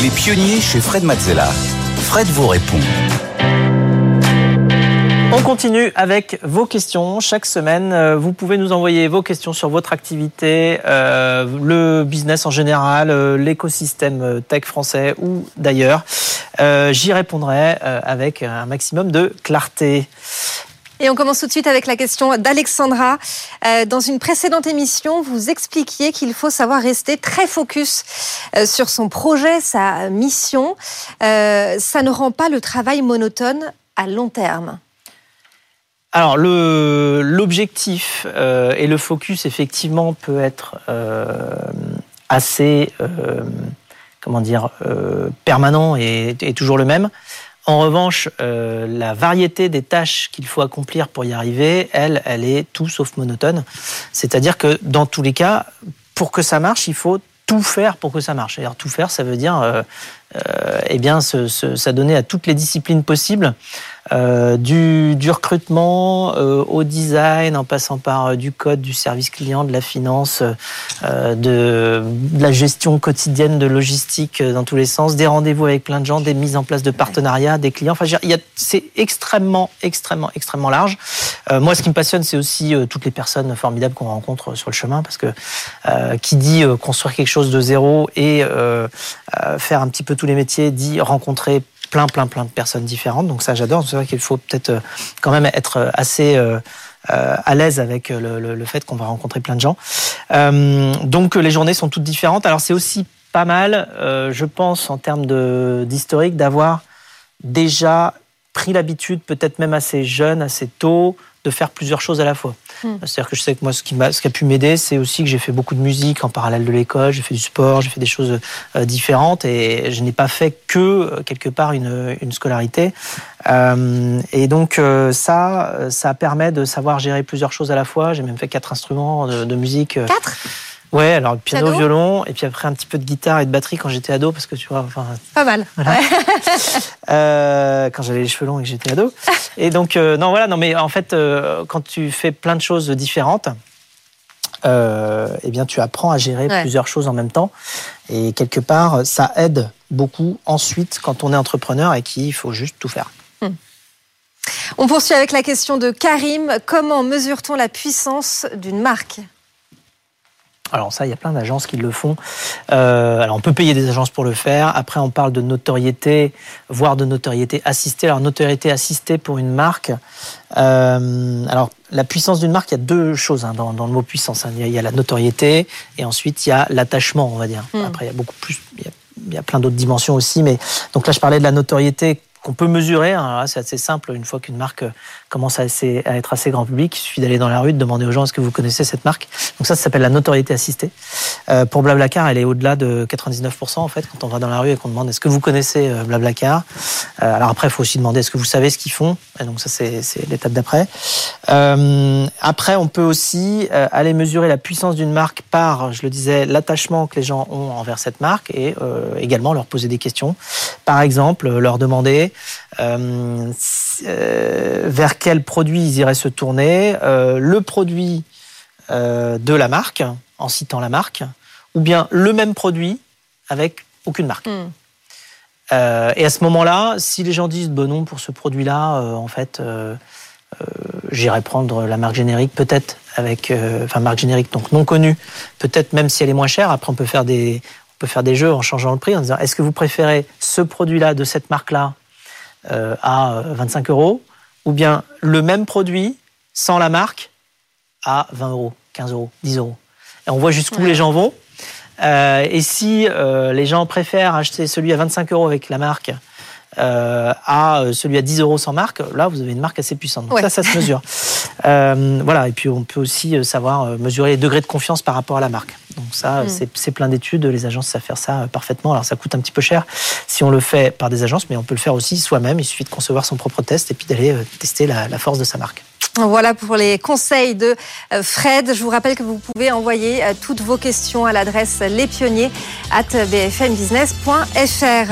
Les pionniers chez Fred Mazzella. Fred vous répond. On continue avec vos questions. Chaque semaine, euh, vous pouvez nous envoyer vos questions sur votre activité, euh, le business en général, euh, l'écosystème tech français ou d'ailleurs. J'y répondrai avec un maximum de clarté. Et on commence tout de suite avec la question d'Alexandra. dans une précédente émission, vous expliquiez qu'il faut savoir rester très focus sur son projet, sa mission. ça ne rend pas le travail monotone à long terme. Alors l'objectif euh, et le focus effectivement peut être euh, assez euh, comment dire permanent et, toujours le même. En revanche, la variété des tâches qu'il faut accomplir pour y arriver, elle, elle est tout sauf monotone. C'est-à-dire que dans tous les cas, pour que ça marche, il faut tout faire pour que ça marche. Alors tout faire, ça veut dire euh, eh bien, s'adonner à toutes les disciplines possibles, euh, du, du, recrutement euh, au design, en passant par euh, du code, du service client, de la finance, euh, de, de, la gestion quotidienne de logistique dans tous les sens, des rendez-vous avec plein de gens, des mises en place de partenariats, des clients. Enfin, c'est extrêmement, extrêmement, extrêmement large. moi, ce qui me passionne, c'est aussi toutes les personnes formidables qu'on rencontre sur le chemin, parce que qui dit construire quelque chose de zéro et faire un petit peu tous les métiers, dit rencontrer plein, plein, plein de personnes différentes. Donc ça, j'adore. C'est vrai qu'il faut peut-être euh, quand même être euh, assez euh, à l'aise avec le, fait qu'on va rencontrer plein de gens. donc les journées sont toutes différentes. Alors c'est aussi pas mal, je pense, en termes d'historique, d'avoir déjà pris l'habitude, peut-être même assez jeune, assez tôt, de faire plusieurs choses à la fois. Hmm. C'est-à-dire que je sais que moi, ce qui, a, ce qui a pu m'aider, c'est aussi que j'ai fait beaucoup de musique en parallèle de l'école, j'ai fait du sport, j'ai fait des choses euh, différentes et je n'ai pas fait que, euh, quelque part, une, une scolarité. Euh, et donc, euh, ça, ça permet de savoir gérer plusieurs choses à la fois. J'ai même fait quatre instruments de, de musique. Quatre? Ouais, alors piano, violon, et puis après un petit peu de guitare et de batterie quand j'étais ado, parce que tu vois, enfin. Pas mal. euh, quand j'avais les cheveux longs et que j'étais ado. Et donc, euh, non, voilà, non, mais en fait, euh, quand tu fais plein de choses différentes, eh bien, tu apprends à gérer plusieurs choses en même temps. Et quelque part, ça aide beaucoup ensuite quand on est entrepreneur et qu'il faut juste tout faire. Hmm. On poursuit avec la question de Karim. Comment mesure-t-on la puissance d'une marque? Alors ça, il y a plein d'agences qui le font. Euh, alors on peut payer des agences pour le faire. Après, on parle de notoriété, voire de notoriété assistée. Alors notoriété assistée pour une marque. Euh, alors la puissance d'une marque, il y a deux choses hein, dans, le mot puissance. Hein. Il, y a, la notoriété et ensuite il y a l'attachement, on va dire. Hmm. Après, il y a beaucoup plus. Il y a, il y a plein d'autres dimensions aussi, mais donc là, je parlais de la notoriété qu'on peut mesurer. Hein. C'est assez simple. Une fois qu'une marque commence à, être assez grand public, il suffit d'aller dans la rue, de demander aux gens est-ce que vous connaissez cette marque? Donc ça, ça s'appelle la notoriété assistée. Euh, pour Blablacar, elle est au-delà de 99% en fait quand on va dans la rue et qu'on demande est-ce que vous connaissez euh, Blablacar? Euh, alors après, il faut aussi demander est-ce que vous savez ce qu'ils font? Et donc ça, c'est l'étape d'après. Euh, après, on peut aussi euh, aller mesurer la puissance d'une marque par, je le disais, l'attachement que les gens ont envers cette marque et euh, également leur poser des questions. Par exemple, leur demander euh, vers quel produit ils iraient se tourner, euh, le produit euh, de la marque, en citant la marque, ou bien le même produit avec aucune marque. Hmm. Euh, et à ce moment-là, si les gens disent bon non pour ce produit-là, en fait, j'irai prendre la marque générique, peut-être avec, enfin marque générique donc non connue, peut-être même si elle est moins chère. Après, on peut faire des, on peut faire des jeux en changeant le prix, en disant est-ce que vous préférez ce produit-là de cette marque-là à 25 euros ou bien le même produit sans la marque à 20 euros, 15 euros, 10 euros. Et on voit jusqu'où les gens vont. Euh, et si euh, les gens préfèrent acheter celui à 25 euros avec la marque euh, à celui à 10 euros sans marque, là vous avez une marque assez puissante. Donc ça, ça se mesure. voilà. Et puis on peut aussi savoir mesurer les degrés de confiance par rapport à la marque. Donc ça, hmm. c'est plein d'études. Les agences savent faire ça parfaitement. Alors ça coûte un petit peu cher si on le fait par des agences, mais on peut le faire aussi soi-même. Il suffit de concevoir son propre test et puis d'aller tester la, la force de sa marque. Voilà pour les conseils de Fred. Je vous rappelle que vous pouvez envoyer toutes vos questions à l'adresse lespionniers at bfmbusiness.fr.